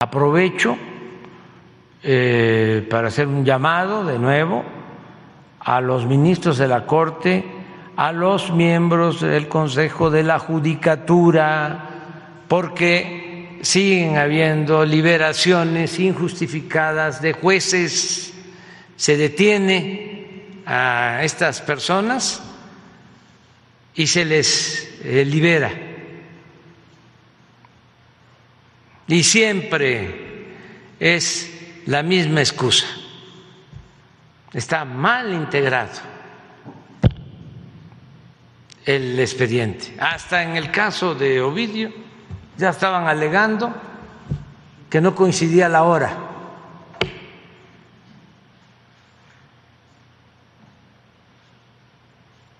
Aprovecho eh, para hacer un llamado de nuevo a los ministros de la Corte, a los miembros del Consejo de la Judicatura, porque siguen habiendo liberaciones injustificadas de jueces, se detiene a estas personas y se les eh, libera Y siempre es la misma excusa. Está mal integrado el expediente. Hasta en el caso de Ovidio ya estaban alegando que no coincidía la hora.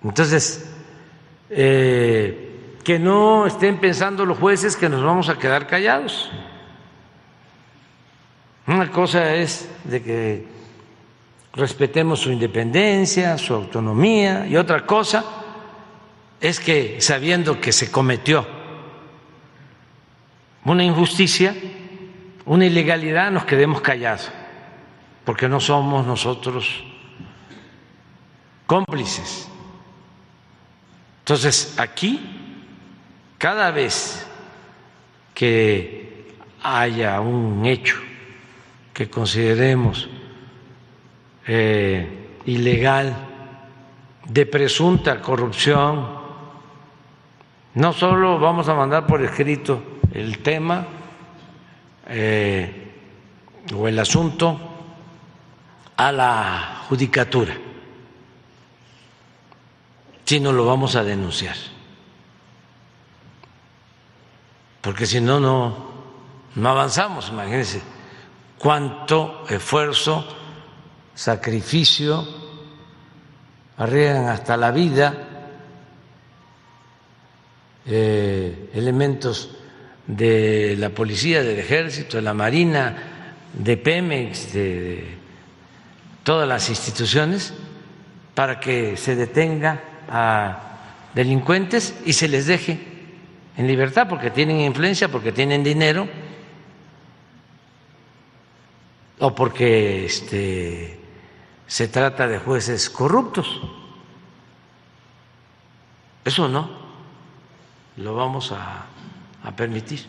Entonces, eh, que no estén pensando los jueces que nos vamos a quedar callados. Una cosa es de que respetemos su independencia, su autonomía, y otra cosa es que sabiendo que se cometió una injusticia, una ilegalidad, nos quedemos callados, porque no somos nosotros cómplices. Entonces, aquí cada vez que haya un hecho que consideremos eh, ilegal, de presunta corrupción, no solo vamos a mandar por escrito el tema eh, o el asunto a la judicatura, sino lo vamos a denunciar. Porque si no, no avanzamos. Imagínense cuánto esfuerzo, sacrificio, arriesgan hasta la vida eh, elementos de la policía, del ejército, de la marina, de Pemex, de todas las instituciones, para que se detenga a delincuentes y se les deje en libertad porque tienen influencia, porque tienen dinero o porque este, se trata de jueces corruptos. Eso no lo vamos a, a permitir.